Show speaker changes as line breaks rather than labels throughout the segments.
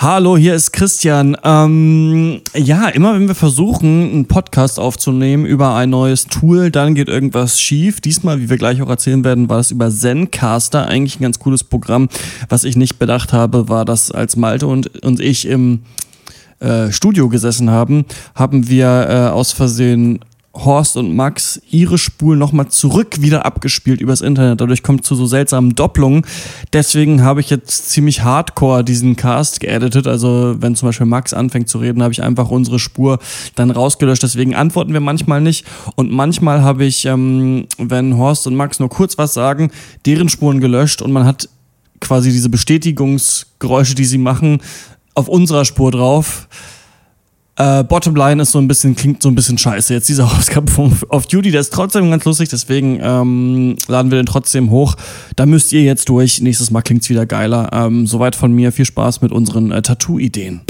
Hallo, hier ist Christian. Ähm, ja, immer wenn wir versuchen, einen Podcast aufzunehmen über ein neues Tool, dann geht irgendwas schief. Diesmal, wie wir gleich auch erzählen werden, war es über Zencaster. Eigentlich ein ganz cooles Programm. Was ich nicht bedacht habe, war, dass als Malte und, und ich im äh, Studio gesessen haben, haben wir äh, aus Versehen Horst und Max ihre Spuren nochmal zurück wieder abgespielt übers Internet. Dadurch kommt zu so seltsamen Doppelungen. Deswegen habe ich jetzt ziemlich hardcore diesen Cast geeditet. Also wenn zum Beispiel Max anfängt zu reden, habe ich einfach unsere Spur dann rausgelöscht. Deswegen antworten wir manchmal nicht. Und manchmal habe ich, ähm, wenn Horst und Max nur kurz was sagen, deren Spuren gelöscht und man hat quasi diese Bestätigungsgeräusche, die sie machen, auf unserer Spur drauf. Äh, Bottomline ist so ein bisschen, klingt so ein bisschen scheiße. Jetzt dieser Ausgabe von Off Duty, der ist trotzdem ganz lustig, deswegen ähm, laden wir den trotzdem hoch. Da müsst ihr jetzt durch. Nächstes Mal klingt's wieder geiler. Ähm, soweit von mir. Viel Spaß mit unseren äh, Tattoo-Ideen.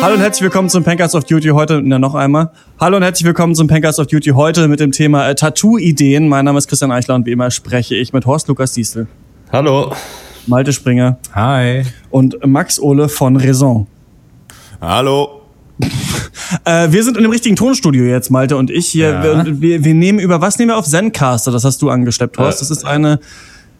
Hallo und herzlich willkommen zum Pankers of Duty heute, na noch einmal. Hallo und herzlich willkommen zum Pankers of Duty heute mit dem Thema äh, Tattoo-Ideen. Mein Name ist Christian Eichler und wie immer spreche ich mit Horst Lukas Diesel.
Hallo.
Malte Springer.
Hi.
Und Max Ole von Raison.
Hallo.
äh, wir sind in dem richtigen Tonstudio jetzt, Malte und ich hier.
Ja.
Wir, wir, wir nehmen über, was nehmen wir auf? Zencaster, das hast du angeschleppt, Horst. Das ist eine,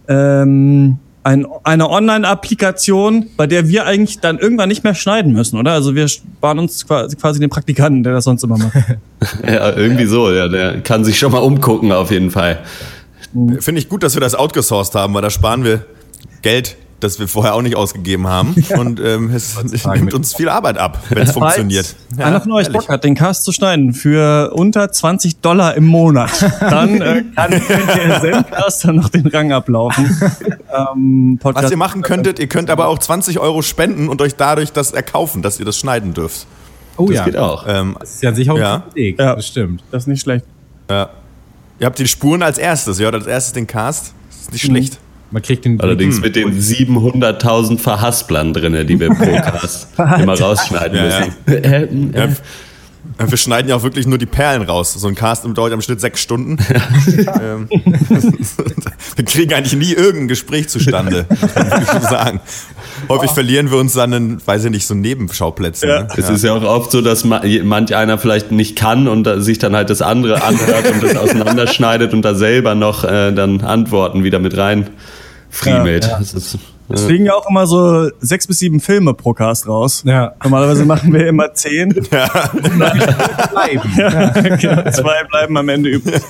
ähm, ein, eine Online-Applikation, bei der wir eigentlich dann irgendwann nicht mehr schneiden müssen, oder? Also wir sparen uns quasi, quasi den Praktikanten, der das sonst immer macht.
Ja, irgendwie so, ja, der kann sich schon mal umgucken auf jeden Fall.
Finde ich gut, dass wir das outgesourced haben, weil da sparen wir Geld, das wir vorher auch nicht ausgegeben haben. Und ähm, es nimmt uns viel Arbeit ab, wenn es funktioniert.
Falls einer von euch Bock hat, den Cast zu schneiden für unter 20 Dollar im Monat, dann äh, kann könnt ihr Zencaster noch den Rang ablaufen. Ähm,
Was ihr machen könntet, ihr könnt aber auch 20 Euro spenden und euch dadurch das erkaufen, dass ihr das schneiden dürft.
Oh
Das
ja.
geht auch.
Ähm,
Das ist ja sicher auch
Ja.
Weg.
Ja.
Das stimmt.
Das ist nicht schlecht.
ja. Ihr habt die Spuren als erstes, ihr hört als erstes den Cast. Das ist nicht schlecht.
Man kriegt den.
Allerdings mit den 700.000 Verhasplern drinne, die wir pro Cast immer rausschneiden
Ja, ja.
müssen. Äh,
Ja,
äh,
wir schneiden ja auch wirklich nur die Perlen raus. So ein Cast dauert im Schnitt sechs Stunden. ähm, wir kriegen eigentlich nie irgendein Gespräch zustande, muss so sagen. Häufig verlieren wir uns dann in, weiß ich nicht, so Nebenschauplätzen. Ne?
Es ist ja auch oft so, dass ma- manch einer vielleicht nicht kann und sich dann halt das andere anhört und das auseinanderschneidet und da selber noch äh, dann Antworten wieder mit rein friemelt.
Ja, ja.
Das ist,
Es fliegen ja auch immer so sechs bis sieben Filme pro Cast raus.
Ja.
Normalerweise machen wir immer zehn.
bleiben.
Ja, genau, zwei bleiben am Ende übrig.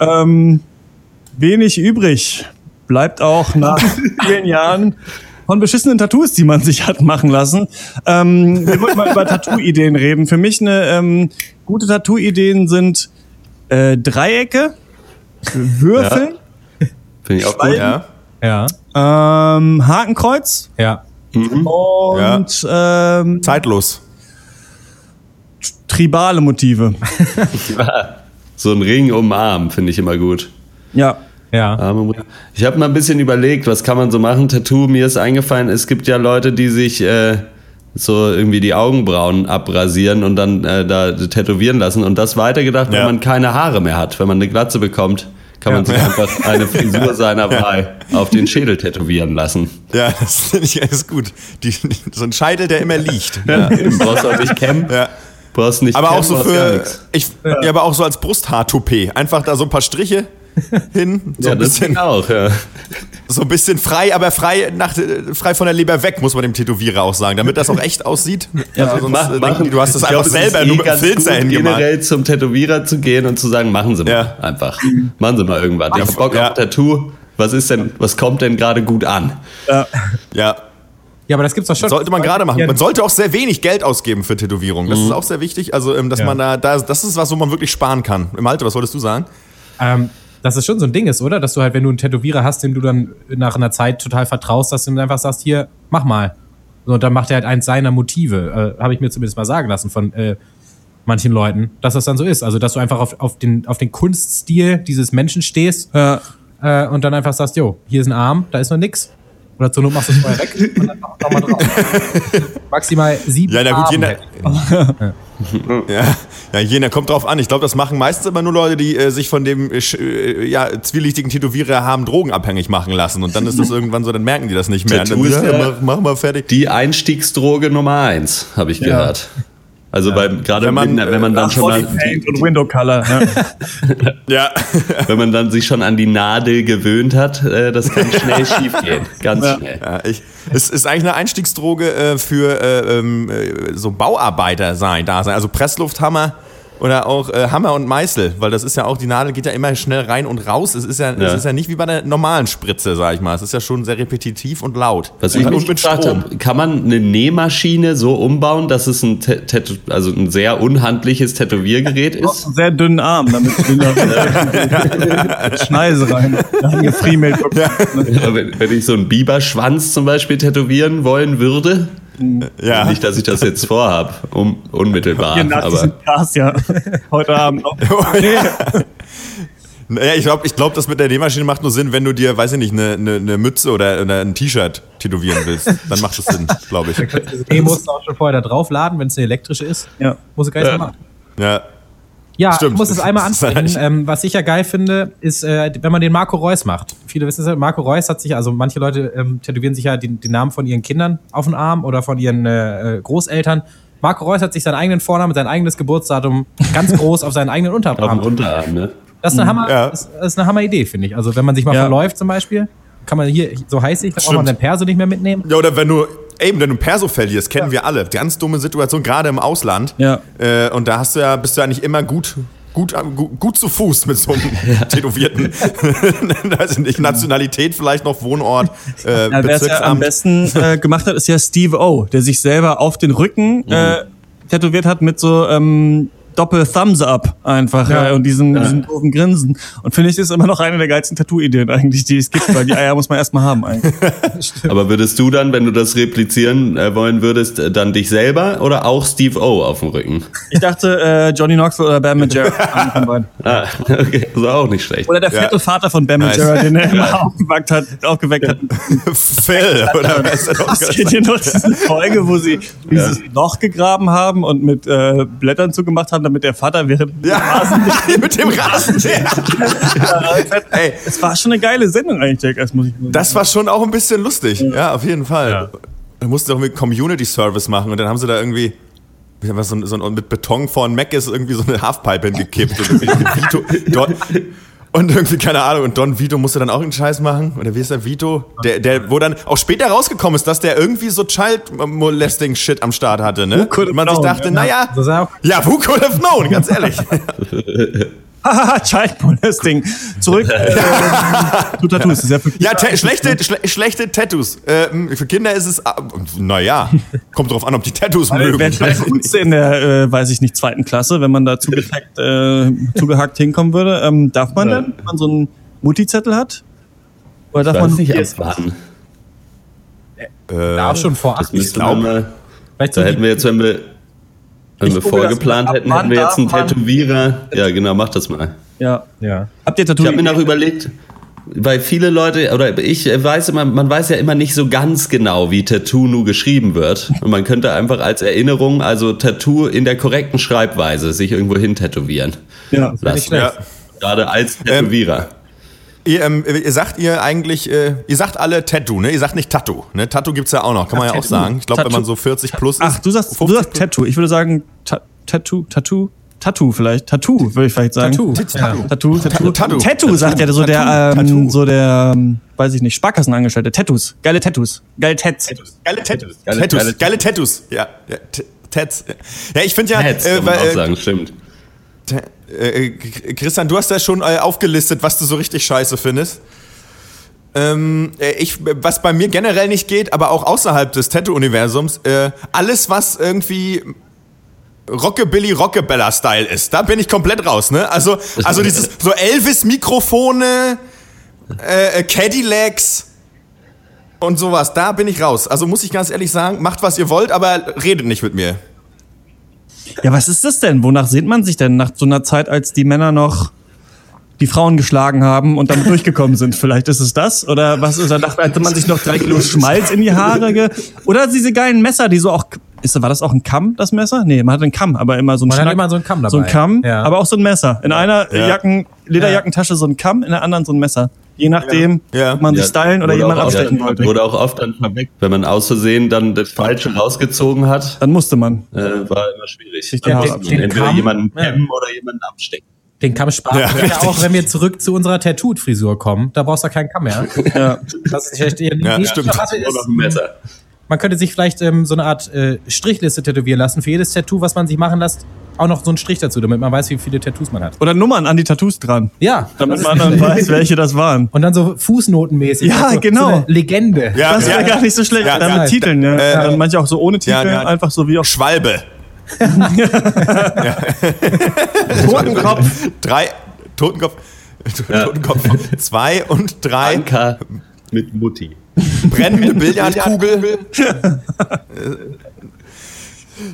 Ähm, wenig übrig bleibt auch nach vielen Jahren von beschissenen Tattoos, die man sich hat machen lassen. Ähm, wir wollten mal über Tattoo-Ideen reden. Für mich eine ähm, gute Tattoo-Ideen sind äh, Dreiecke, Würfel,
Finde ich auch gut.
Ja.
Ja.
ähm, Hakenkreuz
Ja.
und ähm,
Zeitlos.
tribale Motive.
So ein Ring um den Arm finde ich immer gut.
Ja.
Ja.
Ich habe mal ein bisschen überlegt, was kann man so machen? Tattoo, mir ist eingefallen, es gibt ja Leute, die sich äh, so irgendwie die Augenbrauen abrasieren und dann äh, da tätowieren lassen. Und das weitergedacht, wenn
Ja.
man keine Haare mehr hat. Wenn man eine Glatze bekommt, kann man sich einfach eine Frisur seiner Wahl auf den Schädel tätowieren lassen.
Ja, das finde ich alles gut. Die, so ein Scheitel, der immer liegt. Ja.
Du brauchst auch nicht kämmen.
Ja.
Brauchst nicht
Aber
kämmen,
auch so für, ich, ja. aber auch so als Brusthaar-Toupet. Einfach da so ein paar Striche hin, so
Ja,
ein bisschen,
auch, ja.
so ein bisschen frei, aber frei, nach, frei von der Leber weg, muss man dem Tätowierer auch sagen, damit das auch echt aussieht. Ja, also sonst
Mach-
denken
machen-
die, du hast das einfach
glaub,
selber
ist
nur
eh
mit dem
ganz
Filzer
gut,
hingemalt.
generell zum Tätowierer zu gehen und zu sagen, machen Sie mal
Ja.
einfach. Machen Sie mal irgendwas. Ich hab Bock
Ja.
auf Tattoo. Was ist denn, was kommt denn gerade gut an?
Ja,
Ja, aber das gibt's doch schon.
sollte man gerade machen.
Ja,
Man sollte auch sehr wenig Geld ausgeben für Tätowierungen. Das ist auch sehr wichtig. Also, ähm, dass
Ja.
man da, da, das ist was, wo man wirklich sparen kann. Im Alter, was wolltest du sagen?
ähm, dass es schon so ein Ding ist, oder? Dass du halt, wenn du einen Tätowierer hast, dem du dann nach einer Zeit total vertraust, dass du ihm einfach sagst, hier, mach mal. So, und dann macht er halt eins seiner Motive. Äh, Habe ich mir zumindest mal sagen lassen von äh, manchen Leuten, dass das dann so ist. Also, dass du einfach auf, auf, den, auf den Kunststil dieses Menschen stehst
Ja.
äh, und dann einfach sagst, jo, hier ist ein Arm, da ist noch nix. Oder zur Not machst du es vorher weg und dann noch, noch mal drauf. Maximal sieben
Ja, na gut,
Farben
je
hätte
nach, ja, ja, je nach, kommt drauf an. Ich glaube, das machen meistens immer nur Leute, die äh, sich von dem äh, äh, ja, zwielichtigen Tätowierer haben drogenabhängig machen lassen. Und dann ist das irgendwann so, dann merken die das nicht mehr.
Tattoo
Und
ist
dann,
ja-
mach, mach mal fertig.
Die Einstiegsdroge Nummer eins, habe ich gehört. Also beim gerade
Wenn man,
wenn, wenn man dann schon mal,
Paint und Window Color. Ja.
Ja.
wenn man dann sich schon an die Nadel gewöhnt hat, äh, das kann schnell schief gehen. Ganz
Ja.
schnell.
Ja, ich, es ist eigentlich eine Einstiegsdroge äh, für äh, ähm, äh, so Bauarbeiter sein, da sein. Also Presslufthammer oder auch äh, Hammer und Meißel, weil das ist ja auch, die Nadel geht ja immer schnell rein und raus. Es ist ja,
Ja.
Es ist ja nicht wie bei der normalen Spritze, sag ich mal. Es ist ja schon sehr repetitiv und laut.
Was ich
und
mich gefragt habe, kann man eine Nähmaschine so umbauen, dass es ein, Tä- Tätow- also ein sehr unhandliches Tätowiergerät ist?
einen sehr dünnen Arm, damit du da Schneise rein. Gefriemelt.
wenn, wenn ich so einen Biberschwanz zum Beispiel tätowieren wollen würde,
Ja.
nicht, dass ich das jetzt vorhab, um, unmittelbar,
Hier nach
aber
Cast, ja. Heute Abend noch.
Naja, ich glaube, ich glaub, das mit der Nähmaschine macht nur Sinn, wenn du dir, weiß ich nicht, eine, eine, eine Mütze oder, oder ein T-Shirt tätowieren willst. Dann macht es Sinn, glaube ich.
Die musst du auch schon vorher da draufladen, wenn es eine elektrische ist.
Ja.
Muss ich gar nicht mehr machen.
Ja.
Ja,
Stimmt.
ich muss es einmal ansprechen. Ähm, was ich ja geil finde, ist, äh, wenn man den Marco Reus macht. Viele wissen es ja, Marco Reus hat sich, also manche Leute ähm, tätowieren sich ja den, den Namen von ihren Kindern auf den Arm oder von ihren äh, äh, Großeltern. Marco Reus hat sich seinen eigenen Vornamen, sein eigenes Geburtsdatum ganz groß auf seinen eigenen
auf dem
Unterarm.
Unterarm, ne?
Das ist eine Hammer,
Ja.
das ist eine Hammer-Idee, finde ich. Also wenn man sich mal
Ja.
verläuft zum Beispiel, kann man hier, so heiß ich, da braucht man den Perso nicht mehr mitnehmen.
Ja, oder wenn du, eben, wenn du ein Perso verlierst, kennen wir alle. Ganz dumme Situation, gerade im Ausland.
Ja.
Äh, und da hast du ja, bist du eigentlich immer gut, gut, gut, gut zu Fuß mit so einem tätowierten, weiß ich nicht, Nationalität vielleicht noch, Wohnort, äh,
Ja, Wer es ja am besten äh, gemacht hat, ist ja Steve O, der sich selber auf den Rücken äh, tätowiert hat mit so ähm, Doppel-Thumbs-Up einfach
Ja.
äh, und diesem, diesem doofen Grinsen. Und finde ich, das ist immer noch eine der geilsten Tattoo-Ideen eigentlich, die es gibt, weil die Eier muss man erstmal haben eigentlich.
Aber würdest du dann, wenn du das replizieren äh, wollen würdest, äh, dann dich selber oder auch Steve O auf dem Rücken?
Ich dachte, äh, Johnny Knoxville oder Bam beiden.
Ah, okay, das ist auch nicht schlecht.
Oder der
Ja.
vierte Vater von Bam
Nice.
Den er immer aufgeweckt hat, aufgeweckt hat.
Phil, oder was?
Es geht hier noch diese Folge, wo sie dieses Loch gegraben haben und mit äh, Blättern zugemacht haben, damit der Vater während
Ja, mit dem Rasenmäher. Ey,
Es war schon eine geile Sendung eigentlich, Jackass, muss ich sagen.
das war schon auch ein bisschen lustig. Ja, auf jeden Fall. Da musste doch mit Community Service machen und dann haben sie da irgendwie was so, so mit Beton vor ein Mac ist irgendwie so eine Halfpipe hingekippt und Vito, Don, und irgendwie keine Ahnung und Don Vito musste dann auch einen Scheiß machen. Oder wie ist der Vito? Der der wo dann auch später rausgekommen ist dass der irgendwie so Child Molesting Shit am Start hatte ne? Und man sich
known,
dachte
ja.
naja ja who could have known ganz ehrlich
Haha, Child Molesting. Zurück äh, zu Tattoos. Ja für
Ja, schlechte, schle schlechte Tattoos. Ähm, für Kinder ist es, ah, naja, kommt drauf an, ob die Tattoos mögen.
Wäre vielleicht in der, äh, weiß ich nicht, zweiten Klasse, wenn man da zugehackt, äh, zugehackt hinkommen würde. Ähm, darf man denn, wenn man so einen Mutti-Zettel hat? Oder darf
Ich
man
nicht, ab
Yes.
wann.
da schon vorab.
Das müsste
glaub-
man mal.
Vielleicht so
Da hätten wir jetzt, wenn wir, wenn
Ich
wir
das
vorgeplant hätten, hätten wir jetzt einen Tätowierer. Ja, genau, mach das mal.
Ja.
ja.
Habt ihr Tattoo?
Ich habe mir noch überlegt, weil viele Leute, oder ich weiß immer, man weiß ja immer nicht so ganz genau, wie Tattoo nu geschrieben wird. Und man könnte einfach als Erinnerung, also Tattoo in der korrekten Schreibweise, sich irgendwo hin tätowieren
ja.
lassen.
Ja.
Gerade als Tätowierer.
Ihr, ähm, ihr sagt ihr eigentlich, äh, ihr sagt alle Tattoo, ne? Ihr sagt nicht Tattoo, ne? Tattoo gibt's ja auch noch, kann man ja auch
Tattoo.
sagen. Ich glaube, wenn man so 40 plus ist.
Ach, du sagst, du
50
sagst Tattoo. Ich würde sagen Ta Tattoo, Tattoo, Tattoo vielleicht. Tattoo, würde ich vielleicht sagen.
Tattoo.
Tattoo, Tattoo. Tattoo,
Tattoo.
Tattoo sagt ja so der,
Tattoo.
ähm, so der, ähm, weiß ich nicht, Sparkassenangestellte. Tattoos. Geile Tattoos. Geile Tats.
Geile Tattoos.
Geile-
Tattoos.
geile-
Geile Tattoos. Ja. Tats. Ja, ich finde ja,
Heads,
äh,
kann man
weil,
auch
äh,
sagen, stimmt.
Äh, K- Christian, du hast ja schon äh, aufgelistet, was du so richtig scheiße findest. Ähm, äh, ich, was bei mir generell nicht geht, aber auch außerhalb des Tattoo-Universums, äh, alles, was irgendwie Rockabilly Rockabella Style ist, da bin ich komplett raus, ne? Also, also dieses so Elvis-Mikrofone, äh, äh, Cadillacs und sowas, da bin ich raus. Also muss ich ganz ehrlich sagen, macht was ihr wollt, aber redet nicht mit mir.
Ja, was ist das denn? Wonach sehnt man sich denn nach so einer Zeit, als die Männer noch die Frauen geschlagen haben und damit durchgekommen sind. Vielleicht ist es das. Oder was? Oder dachte hätte man sich noch drei Kilo Schmalz in die Haare ge Oder diese geilen Messer, die so auch. Ist, war das auch ein Kamm, das Messer? Nee, man hat einen Kamm, aber immer so ein
Man hat
Schnack-
immer so einen Kamm dabei.
So ein Kamm,
Ja.
aber auch so ein Messer. In einer
Ja.
Jacken, Lederjackentasche so ein Kamm, in der anderen so ein Messer. Je nachdem,
Ja.
ob man sich stylen oder
wurde
jemand abstechen wollte.
Wurde auch oft dann verweckt, wenn man aus Versehen dann das Falsche rausgezogen hat,
Dann musste man.
äh, war immer schwierig.
den-
Dann
den-
musste man
den
entweder
Kamm-
jemanden
Ja.
kämmen oder jemanden abstecken.
Den Kamm sparen
Ja,
wir ja auch, wenn wir zurück zu unserer Tattooed-Frisur kommen. Da brauchst du keinen Kamm mehr.
Ja.
Das ist, ja,
Ja, stimmt.
Nur noch
ist,
ein Messer.
Man könnte sich vielleicht ähm, so eine Art äh, Strichliste tätowieren lassen. Für jedes Tattoo, was man sich machen lässt, auch noch so einen Strich dazu, damit man weiß, wie viele Tattoos man hat.
Oder Nummern an die Tattoos dran.
Ja,
Damit man dann weiß, welche das waren.
Und dann so Fußnotenmäßig.
Ja,
so,
genau.
So eine Legende.
Ja,
Das wäre
ja.
gar nicht so schlecht.
Ja,
dann
ja.
mit Titeln, ja.
Äh,
dann manche auch so ohne Titel,
ja, ja.
einfach so wie auf
Schwalbe.
Totenkopf.
Drei, Totenkopf, Totenkopf, zwei und drei,
Anker mit Mutti.
Brennende Billardkugel.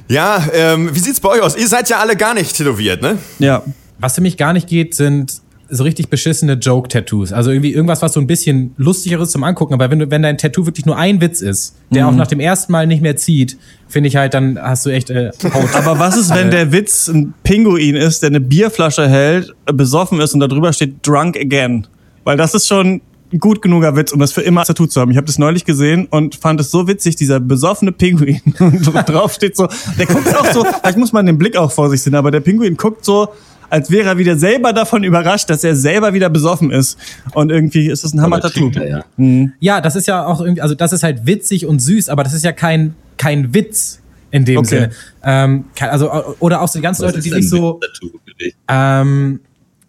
ja, ähm, wie sieht's bei euch aus? Ihr seid ja alle gar nicht tätowiert, ne?
Ja.
Was für mich gar nicht geht, sind so richtig beschissene Joke-Tattoos. Also irgendwie irgendwas, was so ein bisschen lustigeres zum Angucken. Aber wenn, du, wenn dein Tattoo wirklich nur ein Witz ist, der auch nach dem ersten Mal nicht mehr zieht, finde ich halt, dann hast du echt äh, Haut.
Aber was ist, wenn der Witz ein Pinguin ist, der eine Bierflasche hält, äh, besoffen ist und da drüber steht Drunk Again? Weil das ist schon gut genuger Witz, um das für immer als Tattoo zu haben. Ich habe das neulich gesehen und fand es so witzig, dieser besoffene Pinguin. Und drauf steht so, der guckt auch so, vielleicht muss man den Blick auch vor sich sehen, aber der Pinguin guckt so, als wäre er wieder selber davon überrascht, dass er selber wieder besoffen ist. Und irgendwie ist das ein Hammer-Tattoo.
trinkt er ja.
Ja, das ist ja auch irgendwie, also das ist halt witzig und süß, aber das ist ja kein, kein Witz in dem
Okay.
Sinne. Ähm, also, oder auch so die ganzen
Was
Leute, die sich so, ähm,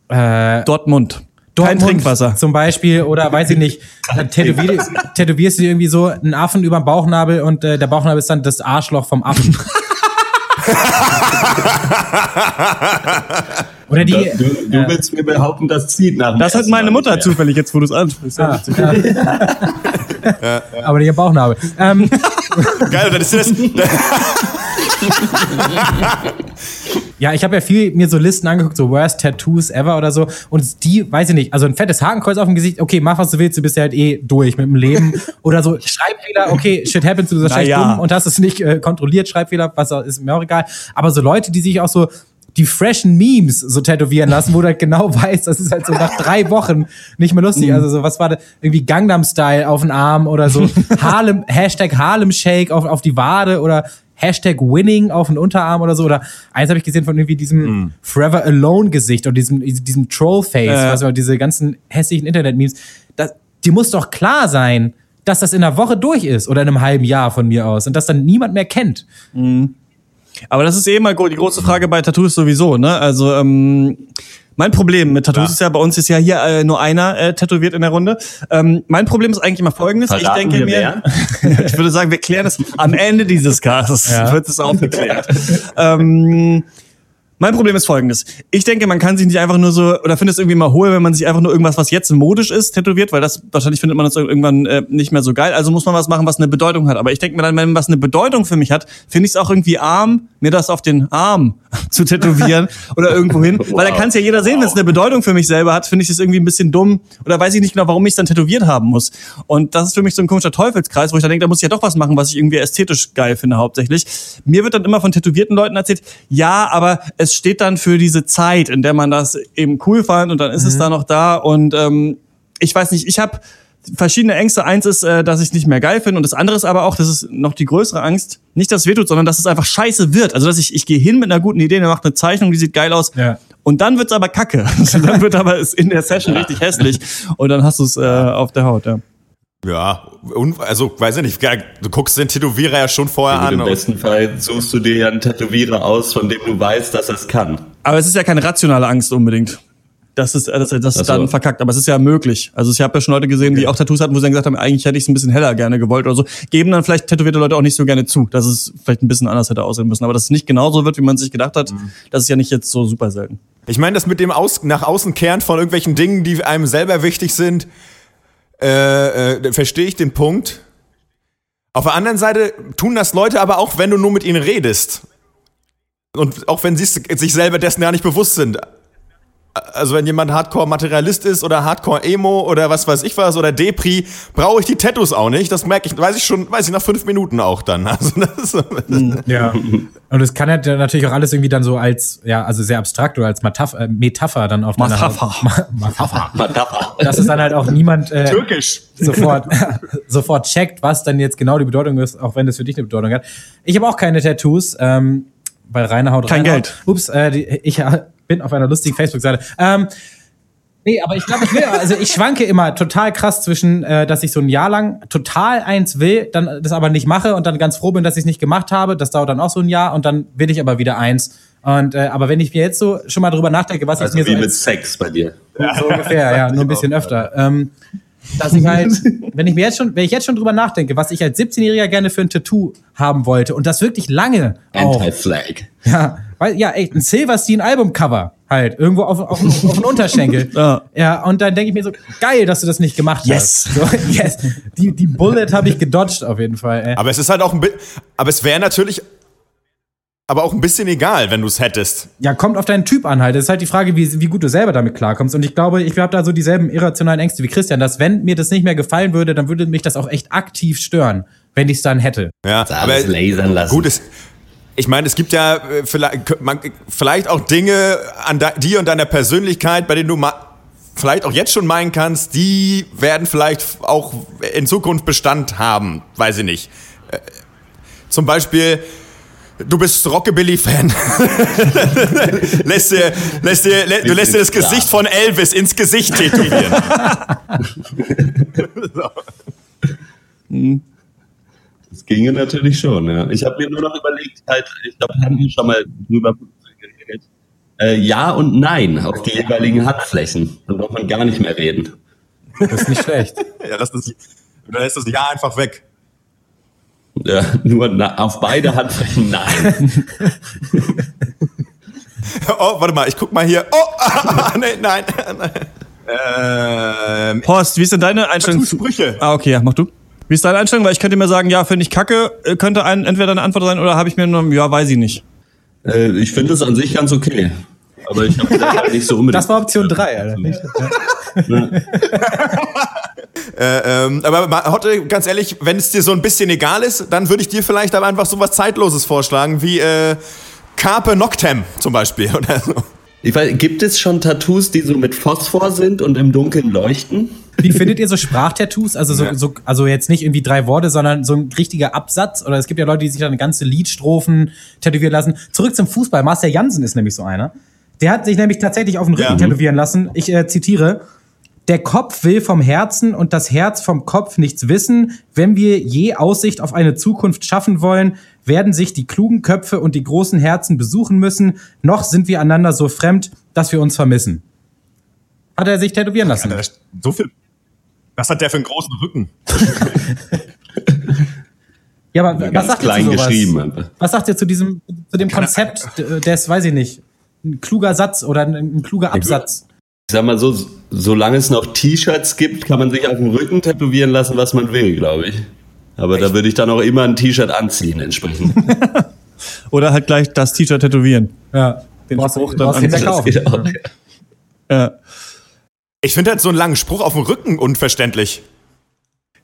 äh,
Dortmund.
Dortmund
Kein Trinkwasser.
Zum Beispiel, oder weiß ich nicht, dann tätowier, tätowierst du dir irgendwie so einen Affen über den Bauchnabel und äh, der Bauchnabel ist dann das Arschloch vom Affen. oder die.
Du, du
ja.
willst mir behaupten, das zieht nach dem
Das hat meine Mutter
mehr.
zufällig, jetzt wo du es ansprichst. Ja,
Ah, ja. Aber am Bauchnabel. Ähm,
Geil, dann ist das.
Ja, ich habe ja viel mir so Listen angeguckt, so Worst Tattoos ever oder so. Und die, weiß ich nicht, also ein fettes Hakenkreuz auf dem Gesicht, okay, mach was du willst, du bist ja halt eh durch mit dem Leben. Oder so Schreibfehler, okay, shit happens, du bist schlecht
ja.
dumm und hast es nicht äh, kontrolliert, Schreibfehler, was auch- ist mir auch egal. Aber so Leute, die sich auch so die freshen Memes so tätowieren lassen, wo du halt genau weißt, das ist halt so nach drei Wochen nicht mehr
Mhm.
lustig. Also so, was war das? Irgendwie Gangnam Style auf den Arm oder so Harlem, Hashtag Harlem Shake auf, auf die Wade oder Hashtag Winning auf den Unterarm oder so. Oder eins habe ich gesehen von irgendwie diesem
Mhm.
Forever Alone Gesicht und diesem, diesem Troll-Face, was immer diese ganzen hässlichen Internet-Memes. Dir muss doch klar sein, dass das in einer Woche durch ist oder in einem halben Jahr von mir aus und das dann niemand mehr kennt.
Aber das ist eh immer die große Frage bei Tattoos sowieso, ne? Also, ähm, mein Problem mit Tattoos
Ja.
ist ja, bei uns ist ja hier äh, nur einer äh, tätowiert in der Runde. Ähm, mein Problem ist eigentlich immer folgendes.
Verraten
ich denke mir, ich würde sagen, wir klären es am Ende dieses Casts,
Ja.
wird es aufgeklärt. ähm, mein Problem ist folgendes. Ich denke, man kann sich nicht einfach nur so, oder finde es irgendwie mal hohl, wenn man sich einfach nur irgendwas, was jetzt modisch ist, tätowiert, weil das, wahrscheinlich findet man das irgendwann äh, nicht mehr so geil. Also muss man was machen, was eine Bedeutung hat. Aber ich denke mir dann, wenn was eine Bedeutung für mich hat, finde ich es auch irgendwie arm, mir das auf den Arm zu tätowieren oder irgendwo hin. Weil da kann es ja jeder sehen, wenn es eine Bedeutung für mich selber hat, finde ich es irgendwie ein bisschen dumm. Oder weiß ich nicht genau, warum ich es dann tätowiert haben muss. Und das ist für mich so ein komischer Teufelskreis, wo ich dann denke, da muss ich ja doch was machen, was ich irgendwie ästhetisch geil finde, hauptsächlich. Mir wird dann immer von tätowierten Leuten erzählt, ja, aber es steht dann für diese Zeit, in der man das eben cool fand und dann ist es da noch da. Und ähm, ich weiß nicht, ich habe verschiedene Ängste. Eins ist, äh, dass ich es nicht mehr geil finde und das andere ist aber auch, das ist noch die größere Angst, nicht, dass es wehtut, sondern dass es einfach scheiße wird. Also, dass ich, ich gehe hin mit einer guten Idee, der macht eine Zeichnung, die sieht geil aus
Ja.
und dann wird's aber kacke. dann wird aber es in der Session richtig hässlich und dann hast du es äh, auf der Haut, ja.
Ja, und, also, weiß ich nicht, du guckst den Tätowierer ja schon vorher
Und
an.
Im besten Fall suchst du dir ja einen Tätowierer aus, von dem du weißt, dass er es kann.
Aber es ist ja keine rationale Angst unbedingt. Das ist, das, das ist
so.
dann verkackt, aber es ist ja möglich. Also ich habe ja schon Leute gesehen, die auch Tattoos hatten, wo sie dann gesagt haben, eigentlich hätte ich es ein bisschen heller gerne gewollt oder so. Geben dann vielleicht tätowierte Leute auch nicht so gerne zu, dass es vielleicht ein bisschen anders hätte aussehen müssen. Aber dass es nicht genauso wird, wie man sich gedacht hat, das ist ja nicht jetzt so super selten.
Ich meine, das mit dem Aus nach außen kehren von irgendwelchen Dingen, die einem selber wichtig sind, äh, äh, verstehe ich den Punkt. Auf der anderen Seite tun das Leute aber auch, wenn du nur mit ihnen redest. Und auch wenn sie sich selber dessen gar nicht bewusst sind. Also wenn jemand Hardcore-Materialist ist oder Hardcore-Emo oder was weiß ich was oder Depri, brauche ich die Tattoos auch nicht. Das merke ich, weiß ich schon, weiß ich nach fünf Minuten auch dann. Also das ist,
Ja. Und es kann ja natürlich auch alles irgendwie dann so als, ja, also sehr abstrakt oder als Metapher, äh, Metapher dann auf deiner
Metapher.
Ma- Metapher.
Metapher.
Dass es dann halt auch niemand äh,
Türkisch.
sofort, sofort checkt, was dann jetzt genau die Bedeutung ist, auch wenn es für dich eine Bedeutung hat. Ich habe auch keine Tattoos, ähm, weil Rainer haut
Kein
reinhaut.
Geld.
Ups, äh, die, ich äh, bin auf einer lustigen Facebook-Seite. Ähm, Nee, aber ich glaube, ich will, also ich schwanke immer total krass zwischen, äh, dass ich so ein Jahr lang total eins will, dann das aber nicht mache und dann ganz froh bin, dass ich es nicht gemacht habe. Das dauert dann auch so ein Jahr und dann will ich aber wieder eins. Und äh, aber wenn ich mir jetzt so schon mal drüber nachdenke, was
Also
ich mir
wie
so
mit Sex bei dir.
so ungefähr, ja, nur ein bisschen öfter. Ähm, dass ich halt, wenn ich mir jetzt schon, wenn ich jetzt schon drüber nachdenke, was ich als 17-Jähriger gerne für ein Tattoo haben wollte und das wirklich lange
Anti-Flag.
ja, weil, ja, echt, ein Silverstein Albumcover halt, irgendwo auf, auf, auf, auf den Unterschenkel.
Ja.
ja, und dann denke ich mir so, geil, dass du das nicht gemacht
Yes.
hast. So, yes. Die, die Bullet habe ich gedodged auf jeden Fall. Ey.
Aber es ist halt auch ein bisschen, aber es wäre natürlich, aber auch ein bisschen egal, wenn du es hättest.
Ja, kommt auf deinen Typ an halt. Das ist halt die Frage, wie, wie gut du selber damit klarkommst. Und ich glaube, ich habe da so dieselben irrationalen Ängste wie Christian, dass wenn mir das nicht mehr gefallen würde, dann würde mich das auch echt aktiv stören, wenn ich es dann hätte.
Ja,
Das alles lasern lassen.
Gut, es, ich meine, es gibt ja äh, vielleicht, man, vielleicht auch Dinge an dir und deiner Persönlichkeit, bei denen du vielleicht auch jetzt schon meinen kannst, die werden vielleicht auch in Zukunft Bestand haben. Weiß ich nicht. Äh, zum Beispiel, du bist Rockabilly-Fan. lässt dir, lässt dir, lä, du lässt dir das. Gesicht von Elvis ins Gesicht tätowieren.
Das ginge natürlich schon, ja. Ich habe mir nur noch überlegt, halt, ich glaube, wir haben hier schon mal drüber geredet. Äh, ja und nein auf die jeweiligen Handflächen. Dann braucht man gar nicht mehr reden.
Das ist nicht schlecht.
ja, lass das, du lässt das Ja einfach weg.
Ja, nur na, auf beide Handflächen nein.
Oh, warte mal, ich guck mal hier. Oh, nee, nein. Ähm,
Horst, wie ist denn deine Einstellung.
Sprüche.
Ah, okay, ja, mach du. Wie ist deine Einstellung? Weil ich könnte mir sagen, ja, finde ich kacke, äh, könnte ein, entweder eine Antwort sein oder habe ich mir nur, ja, weiß ich nicht.
äh, ich finde es an sich ganz okay. Aber ich habe halt nicht so unbedingt.
Das war Option 3, Alter. Nicht?
Äh, ähm, aber Hotte, ganz ehrlich, wenn es dir so ein bisschen egal ist, dann würde ich dir vielleicht aber einfach so was Zeitloses vorschlagen, wie äh, Carpe Noctem zum Beispiel oder so.
Ich weiß, gibt es schon Tattoos, die so mit Phosphor sind und im Dunkeln leuchten?
Wie findet ihr so Sprachtattoos? Also, so,
Ja.
so, also jetzt nicht irgendwie drei Worte, sondern so ein richtiger Absatz. Oder es gibt ja Leute, die sich dann ganze Liedstrophen tätowieren lassen. Zurück zum Fußball. Marcel Jansen ist nämlich so einer. Der hat sich nämlich tatsächlich auf den Rücken
Ja.
tätowieren lassen. Ich äh, zitiere. Der Kopf will vom Herzen und das Herz vom Kopf nichts wissen. Wenn wir je Aussicht auf eine Zukunft schaffen wollen, werden sich die klugen Köpfe und die großen Herzen besuchen müssen. Noch sind wir einander so fremd, dass wir uns vermissen. Hat er sich tätowieren lassen.
So viel. Was hat der für einen großen Rücken?
Ja, aber was
Ganz
sagt ihr
klein
zu sowas?
geschrieben.
Was sagt ihr zu diesem, zu dem Konzept des, weiß ich nicht, ein kluger Satz oder ein, ein kluger Absatz?
Ich sag mal so, solange es noch T-Shirts gibt, kann man sich auf dem Rücken tätowieren lassen, was man will, glaube ich. Aber da würde ich dann auch immer ein T-Shirt anziehen, entsprechend.
Oder halt gleich das T-Shirt tätowieren.
Ja. Den
Das
kaufen.
geht auch.
Ja.
Ich finde halt so einen langen Spruch auf dem Rücken unverständlich.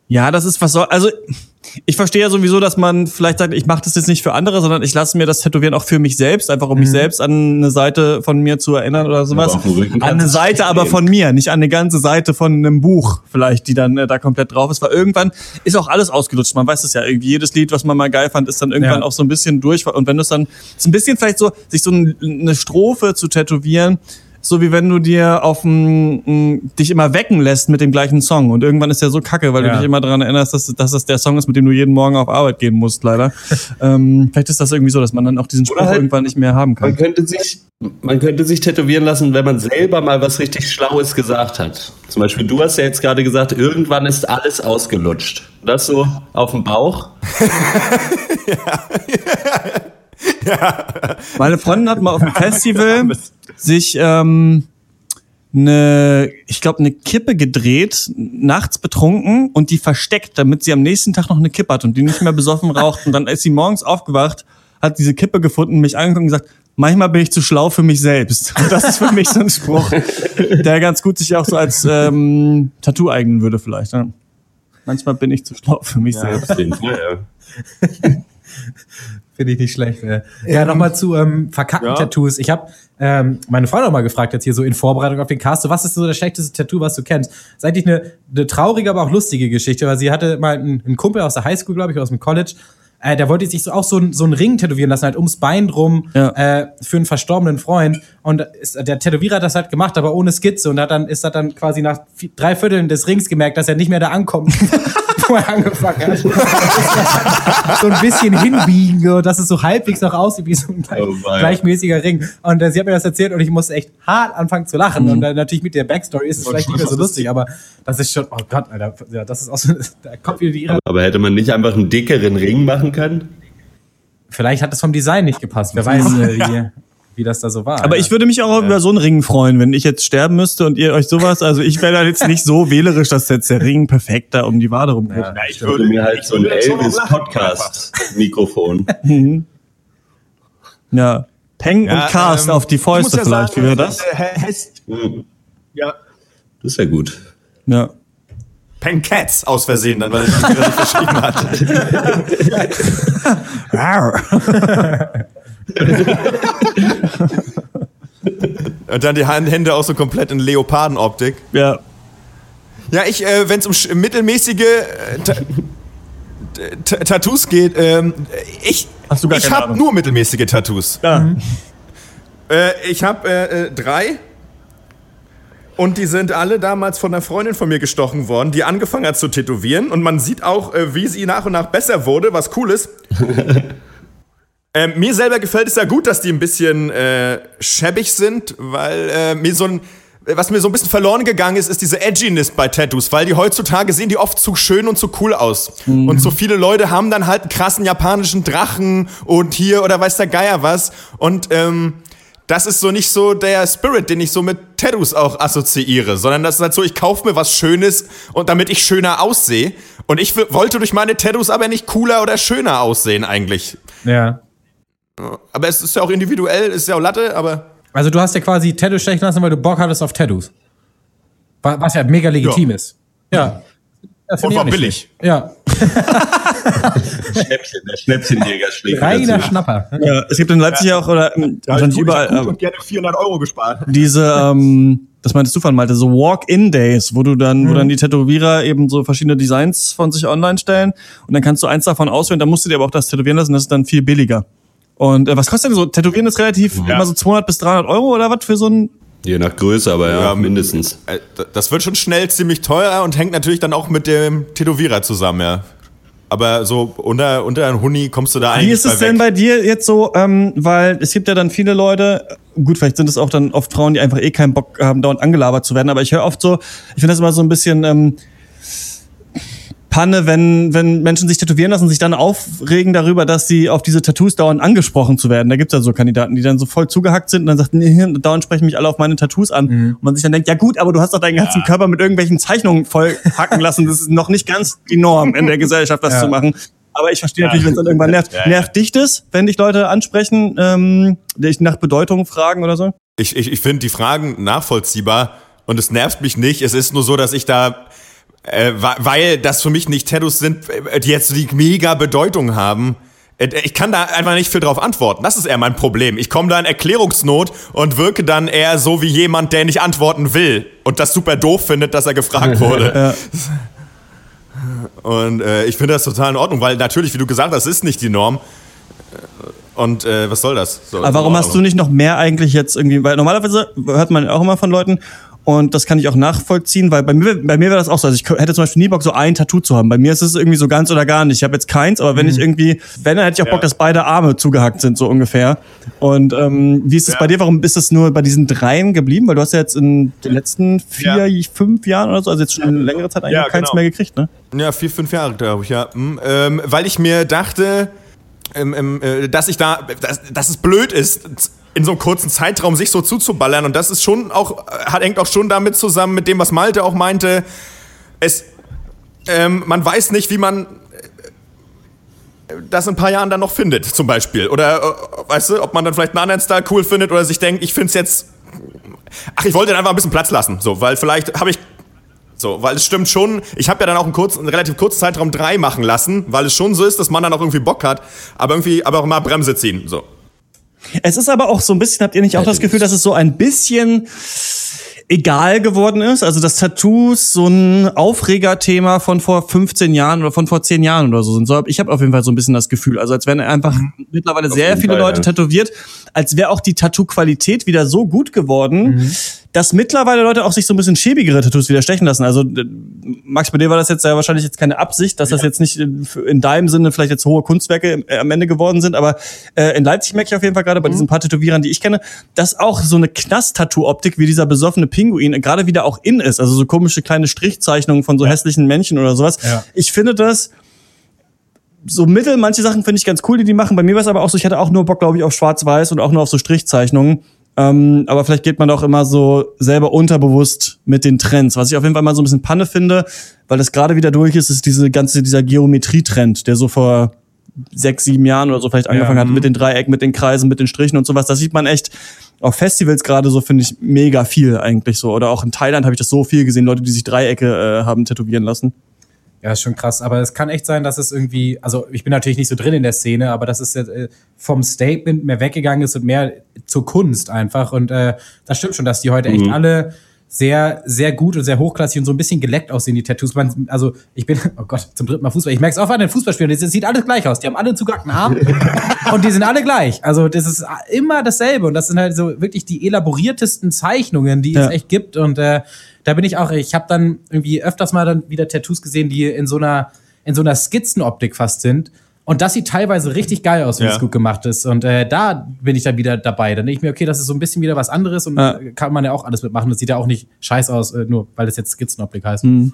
Ja, das ist was soll. Also ich verstehe ja sowieso, dass man vielleicht sagt, ich mache das jetzt nicht für andere, sondern ich lasse mir das Tätowieren auch für mich selbst, einfach um mich selbst an eine Seite von mir zu erinnern oder sowas.
Aber auf dem Rücken
An eine Seite aber von mir, nicht an eine ganze Seite von einem Buch, vielleicht, die dann äh, da komplett drauf ist. Weil irgendwann ist auch alles ausgelutscht. Man weiß es ja, irgendwie jedes Lied, was man mal geil fand, ist dann irgendwann
Ja.
auch so ein bisschen durch. Und wenn du es dann, ist ein bisschen vielleicht so, sich so ein, eine Strophe zu tätowieren, so wie wenn du dir auf ein, dich immer wecken lässt mit dem gleichen Song und irgendwann ist der so kacke, weil
Ja.
du dich immer daran erinnerst, dass, dass das der Song ist, mit dem du jeden Morgen auf Arbeit gehen musst, leider. ähm, vielleicht ist das irgendwie so, dass man dann auch diesen Spruch
halt-
irgendwann nicht mehr haben
Man
kann.
könnte sich, man könnte sich tätowieren lassen, wenn man selber mal was richtig Schlaues gesagt hat. Zum Beispiel, du hast ja jetzt gerade gesagt, irgendwann ist alles ausgelutscht. Das so auf dem Bauch.
Meine Freundin hat mal auf dem Festival sich ähm, eine, ich glaube, eine Kippe gedreht, nachts betrunken und die versteckt, damit sie am nächsten Tag noch eine Kippe hat und die nicht mehr besoffen raucht. Und dann ist sie morgens aufgewacht, hat diese Kippe gefunden, mich angeguckt und gesagt, manchmal bin ich zu schlau für mich selbst. Und das ist für mich so ein Spruch, der ganz gut sich auch so als ähm, Tattoo eignen würde vielleicht. Ja. Manchmal bin ich zu schlau für mich selbst.
Ja.
Finde ich nicht schlecht. Ja, ja nochmal zu ähm, verkackten
Ja.
Tattoos. Ich habe ähm, meine Freundin noch mal gefragt, jetzt hier so in Vorbereitung auf den Cast, so, was ist so das schlechteste Tattoo, was du kennst? Das ist eigentlich eine, eine traurige, aber auch lustige Geschichte, weil sie hatte mal einen, einen Kumpel aus der Highschool, glaube ich, aus dem College, äh, der wollte sich so auch so, ein- so einen Ring tätowieren lassen, halt ums Bein drum,
Ja.
äh, für einen verstorbenen Freund. Und ist, der Tätowierer hat das halt gemacht, aber ohne Skizze. Und hat dann, ist er dann quasi nach drei Vierteln des Rings gemerkt, dass er nicht mehr da ankommt, wo er angefangen hat. so ein bisschen hinbiegen, so, dass es so halbwegs noch aussieht wie so ein gleich,
Oh,
gleichmäßiger Ring. Und äh, sie hat mir das erzählt und ich musste echt hart anfangen zu lachen. Und äh, natürlich mit der Backstory ist es vielleicht nicht mehr so lustig, aber das ist schon, oh Gott, Alter, ja, das ist auch so, da kommt wieder die Irre.
Aber hätte man nicht einfach einen dickeren Ring machen können?
Vielleicht hat es vom Design nicht gepasst. Wer weiß, äh, wie, wie das da so war.
Aber ich würde mich auch über so einen Ring freuen, wenn ich jetzt sterben müsste und ihr euch sowas, also ich wäre da jetzt nicht so wählerisch, dass jetzt der Ring perfekt da um die Wade rumgeht.
Ja.
ich
Ich würde mir halt so ein Elvis-Podcast-Mikrofon.
Ja. Peng und Cast auf die Fäuste vielleicht, wie wäre das?
Ja.
Das wäre gut.
Ja.
Pen Cats aus Versehen, dann, weil ich das nicht verschrieben hatte. Und dann die Hände auch so komplett in Leopardenoptik.
Ja.
Ja, ich, äh, wenn es um mittelmäßige äh, Ta Ta Tattoos geht, ähm, ich,
Hast du gar
ich habe nur mittelmäßige Tattoos.
ja.
Äh, ich habe äh, äh, drei. Und die sind alle damals von einer Freundin von mir gestochen worden, die angefangen hat zu tätowieren. Und man sieht auch, äh, wie sie nach und nach besser wurde, was cool ist. ähm, mir selber gefällt es ja gut, dass die ein bisschen äh, schäbig sind, weil äh, mir so ein. Was mir so ein bisschen verloren gegangen ist, ist diese Edginess bei Tattoos, weil die heutzutage sehen die oft zu schön und zu cool aus. Und so viele Leute haben dann halt einen krassen japanischen Drachen und hier oder weiß der Geier was. Und ähm, das ist so nicht so der Spirit, den ich so mit Tattoos auch assoziiere, sondern das ist halt so, ich kaufe mir was Schönes und damit ich schöner aussehe. Und ich wollte durch meine Tattoos aber nicht cooler oder schöner aussehen eigentlich.
Ja.
Aber es ist ja auch individuell, ist ja auch Latte, aber
Also du hast ja quasi Tattoos stechen lassen, weil du Bock hattest auf Tattoos. Wa- Was ja mega legitim ist. Ja. Das find
Und war billig.
Ja.
Schnäppchen, der Schnäppchenjäger schlägt
Reiner
dazu.
Schnapper.
ja. Es gibt in Leipzig ja auch, oder ähm, wahrscheinlich überall, äh,
gerne 400 Euro gespart.
diese, ähm, das meintest du von Malte, so Walk-in-Days, wo du dann, wo dann die Tätowierer eben so verschiedene Designs von sich online stellen und dann kannst du eins davon auswählen, dann musst du dir aber auch das tätowieren lassen, das ist dann viel billiger. Und äh, was kostet denn so? Tätowieren ist relativ immer so 200 bis 300 Euro oder was für so ein
Je nach Größe, aber ja,
Ja,
mindestens.
Äh, Das wird schon schnell ziemlich teuer und hängt natürlich dann auch mit dem Tätowierer zusammen, ja. Aber so unter, unter ein Huni kommst du da eigentlich
Wie ist es
bei
denn
weg.
bei dir jetzt so, ähm, weil es gibt ja dann viele Leute, gut, vielleicht sind es auch dann oft Frauen, die einfach eh keinen Bock haben, dauernd angelabert zu werden, aber ich höre oft so, ich finde das immer so ein bisschen ähm, Panne, wenn, wenn Menschen sich tätowieren lassen und sich dann aufregen darüber, dass sie auf diese Tattoos dauernd angesprochen zu werden. Da gibt's ja so Kandidaten, die dann so voll zugehackt sind und dann sagt, nee, dauernd sprechen mich alle auf meine Tattoos an. Und man sich dann denkt, ja gut, aber du hast doch deinen ganzen Körper mit irgendwelchen Zeichnungen voll hacken lassen. Das ist noch nicht ganz die Norm in der Gesellschaft, das
Ja.
zu machen. Aber ich verstehe natürlich, wenn es dann irgendwann nervt.
Ja, ja.
Nervt dich das, wenn dich Leute ansprechen, ähm, dich nach Bedeutung fragen oder so?
Ich, ich, ich finde die Fragen nachvollziehbar und es nervt mich nicht. Es ist nur so, dass ich da, äh, weil das für mich nicht Tattoos sind, äh, die jetzt die mega Bedeutung haben. äh, Ich kann da einfach nicht viel drauf antworten. Das ist eher mein Problem. Ich komme da in Erklärungsnot und wirke dann eher so wie jemand, der nicht antworten will und das super doof findet, dass er gefragt wurde. Und äh, ich finde das total in Ordnung, weil natürlich, wie du gesagt hast, ist nicht die Norm. Und äh, was soll das? So,
Aber warum hast du nicht noch mehr eigentlich jetzt irgendwie, weil normalerweise hört man auch immer von Leuten und das kann ich auch nachvollziehen, weil bei mir, bei mir wäre das auch so, also ich hätte zum Beispiel nie Bock, so ein Tattoo zu haben. Bei mir ist es irgendwie so ganz oder gar nicht. Ich habe jetzt keins, aber wenn ich irgendwie, wenn, dann hätte ich auch Bock, dass beide Arme zugehackt sind, so ungefähr. Und ähm, wie ist es bei dir? Warum ist es nur bei diesen dreien geblieben? Weil du hast ja jetzt in den letzten vier, fünf Jahren oder so, also jetzt schon eine längere Zeit eigentlich
Ja,
keins
genau.
mehr gekriegt, ne?
Ja, vier, fünf Jahre, glaube ich, ja. Hm, Ähm, weil ich mir dachte, ähm, ähm, äh, dass ich da, dass, dass es blöd ist, in so einem kurzen Zeitraum sich so zuzuballern. Und das ist schon auch, äh, hat, hängt auch schon damit zusammen, mit dem, was Malte auch meinte. Es, ähm, man weiß nicht, wie man, das in ein paar Jahren dann noch findet, zum Beispiel. Oder, äh, weißt du, ob man dann vielleicht einen anderen Style cool findet oder sich denkt, ich finde es jetzt. Ach, ich wollte dann einfach ein bisschen Platz lassen, so, weil vielleicht habe ich. So, weil es stimmt schon, ich habe ja dann auch einen, kurzen, einen relativ kurzen Zeitraum drei machen lassen, weil es schon so ist, dass man dann auch irgendwie Bock hat, aber irgendwie, aber auch mal Bremse ziehen, so.
Es ist aber auch so ein bisschen, habt ihr nicht auch das Gefühl, dass es so ein bisschen egal geworden ist? Also, dass Tattoos so ein Aufregerthema von vor 15 Jahren oder von vor 10 Jahren oder so sind. So, ich habe auf jeden Fall so ein bisschen das Gefühl. Also, als wären einfach
Mhm.
mittlerweile sehr viele
Fall,
Leute
ja.
tätowiert, als wäre auch die Tattoo-Qualität wieder so gut geworden,
Mhm.
Dass mittlerweile Leute auch sich so ein bisschen schäbigere Tattoos wieder stechen lassen. Also, Max, bei dir war das jetzt ja wahrscheinlich jetzt keine Absicht, dass das jetzt nicht in in deinem Sinne vielleicht jetzt hohe Kunstwerke äh, am Ende geworden sind, aber äh, in Leipzig merke ich auf jeden Fall gerade
Mhm.
bei diesen paar Tätowierern, die ich kenne, dass auch so eine Knast-Tattoo-Optik wie dieser besoffene Pinguin gerade wieder auch in ist. Also so komische kleine Strichzeichnungen von so hässlichen Männchen oder sowas.
Ja.
Ich finde das so mittel, manche Sachen finde ich ganz cool, die die machen. Bei mir war es aber auch so, ich hatte auch nur Bock, glaube ich, auf Schwarz-Weiß und auch nur auf so Strichzeichnungen. Ähm, aber vielleicht geht man doch immer so selber unterbewusst mit den Trends. Was ich auf jeden Fall mal so ein bisschen Panne finde, weil das gerade wieder durch ist, ist diese ganze, dieser Geometrietrend, der so vor sechs, sieben Jahren oder so vielleicht angefangen hat, mit den Dreiecken, mit den Kreisen, mit den Strichen und sowas. Das sieht man echt auf Festivals gerade so, finde ich, mega viel eigentlich so. Oder auch in Thailand habe ich das so viel gesehen, Leute, die sich Dreiecke äh, haben tätowieren lassen.
Ja, ist schon krass. Aber es kann echt sein, dass es irgendwie, also ich bin natürlich nicht so drin in der Szene, aber dass es jetzt, äh, vom Statement mehr weggegangen ist und mehr zur Kunst einfach. Und äh, das stimmt schon, dass die heute echt alle sehr, sehr gut und sehr hochklassig und so ein bisschen geleckt aussehen, die Tattoos. Man, also ich bin, oh Gott, zum dritten Mal Fußball. Ich merke es auch an den Fußballspielern, es sieht alles gleich aus. Die haben alle einen zugehackten Arm und die sind alle gleich. Also das ist immer dasselbe. Und das sind halt so wirklich die elaboriertesten Zeichnungen, die
Ja.
es echt gibt. Und äh, da bin ich auch, ich habe dann irgendwie öfters mal dann wieder Tattoos gesehen, die in so einer, in so einer Skizzenoptik fast sind. Und das sieht teilweise richtig geil aus, wenn
Ja.
es gut gemacht ist. Und äh, da bin ich dann wieder dabei. Dann denke ich mir, okay, das ist so ein bisschen wieder was anderes und
Ja.
kann man ja auch alles mitmachen. Das sieht ja auch nicht scheiß aus, äh, nur weil es jetzt Skizzenoptik heißt.
Mhm.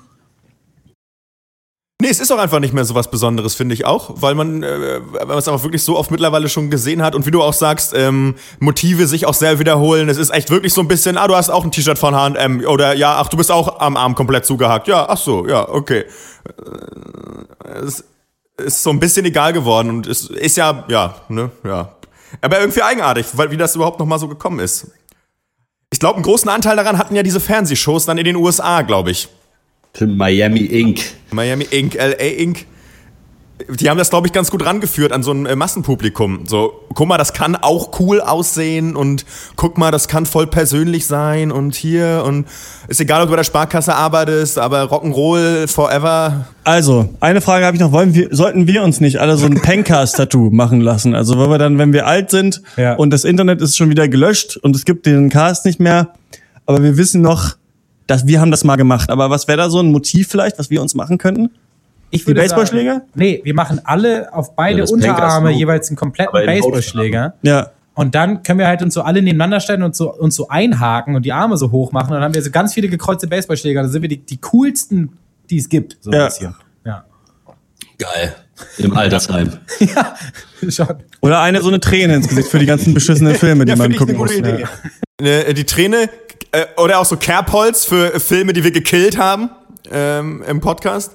Nee, es ist auch einfach nicht mehr so was Besonderes, finde ich auch, weil man, äh, es auch wirklich so oft mittlerweile schon gesehen hat und wie du auch sagst, ähm, Motive sich auch sehr wiederholen. Es ist echt wirklich so ein bisschen, ah, du hast auch ein T-Shirt von H&M oder ja, ach, du bist auch am Arm komplett zugehakt. Ja, ach so, ja, okay. Äh, Es ist so ein bisschen egal geworden und es ist ja, ja, ne, ja. Aber irgendwie eigenartig, weil wie das überhaupt noch mal so gekommen ist. Ich glaube, einen großen Anteil daran hatten ja diese Fernsehshows dann in den USA, glaube ich.
Miami Inc.
Miami Inc., LA Inc. Die haben das, glaube ich, ganz gut rangeführt an so ein äh, Massenpublikum. So, guck mal, das kann auch cool aussehen und guck mal, das kann voll persönlich sein und hier und ist egal, ob du bei der Sparkasse arbeitest, aber Rock'n'Roll forever.
Also, eine Frage habe ich noch. Wollen wir, sollten wir uns nicht alle so ein Pencast-Tattoo machen lassen? Also, weil wir dann, wenn wir alt sind
Ja.
und das Internet ist schon wieder gelöscht und es gibt den Cast nicht mehr, aber wir wissen noch, dass wir haben das mal gemacht. Aber was wäre da so ein Motiv vielleicht, was wir uns machen könnten?
Ich
Die Baseballschläger?
Sagen, nee, wir machen alle auf beide
Ja,
Unterarme jeweils einen kompletten Baseballschläger.
Ja.
Und dann können wir halt uns so alle nebeneinander stellen und so, uns so einhaken und die Arme so hoch machen. Und dann haben wir so ganz viele gekreuzte Baseballschläger. Dann sind wir die, die coolsten, die es gibt. So ein
Ja.
bisschen. Ja.
Geil. Im Altersheim.
ja, schon.
Oder eine so eine Träne ins Gesicht für die ganzen beschissenen Filme, die
Ja,
man gucken muss. Ja.
Die Träne äh, oder auch so Kerbholz für Filme, die wir gekillt haben ähm, im Podcast.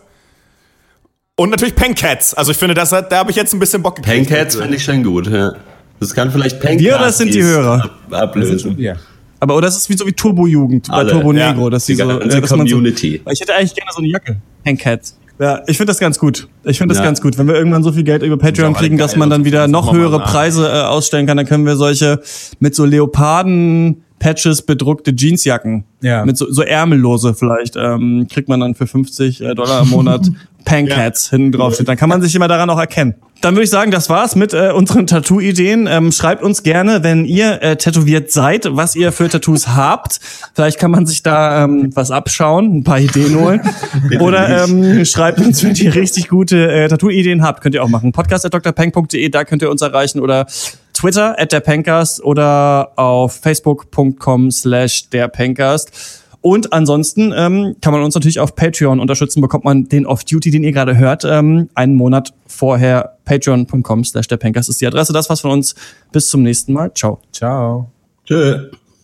Und natürlich Pencats. Also ich finde, das hat, da habe ich jetzt ein bisschen Bock gekriegt.
Pancats finde ich schon gut, ja. Das kann vielleicht Pancats
Wir oder das sind die Hörer?
ab ablösen.
Ja.
Aber oder das ist wie so wie Turbo-Jugend bei Turbo
ja.
Negro, dass
Die
die so,
ganze
äh, dass man so
Community.
Weil Ich hätte eigentlich gerne so eine Jacke. Handcats. Ja, ich finde das ganz gut. Ich finde das
Ja.
ganz gut. Wenn wir irgendwann so viel Geld über Patreon kriegen, dass
geil
man dann wieder noch höhere. Preise äh, ausstellen kann, dann können wir solche mit so Leoparden-Patches bedruckte Jeansjacken.
Ja.
Mit so, so ärmellose vielleicht. Ähm, kriegt man dann für 50 äh, Dollar im Monat Pancats hinten drauf steht. Dann kann man sich immer daran auch erkennen. Dann würde ich sagen, das war's mit äh, unseren Tattoo-Ideen. Ähm, schreibt uns gerne, wenn ihr äh, tätowiert seid, was ihr für Tattoos habt. Vielleicht kann man sich da ähm, was abschauen, ein paar Ideen holen. Oder ähm, schreibt uns, wenn ihr richtig gute äh, Tattoo-Ideen habt. Könnt ihr auch machen. Podcast at drpeng.de, da könnt ihr uns erreichen. Oder Twitter at der Pencast oder auf facebook.com slash der Pencast. Und ansonsten ähm, kann man uns natürlich auf Patreon unterstützen, bekommt man den Off-Duty, den ihr gerade hört, ähm, einen Monat vorher. Patreon.com slash der ist die Adresse. Das war's von uns. Bis zum nächsten Mal. Ciao.
Ciao.
Tschö.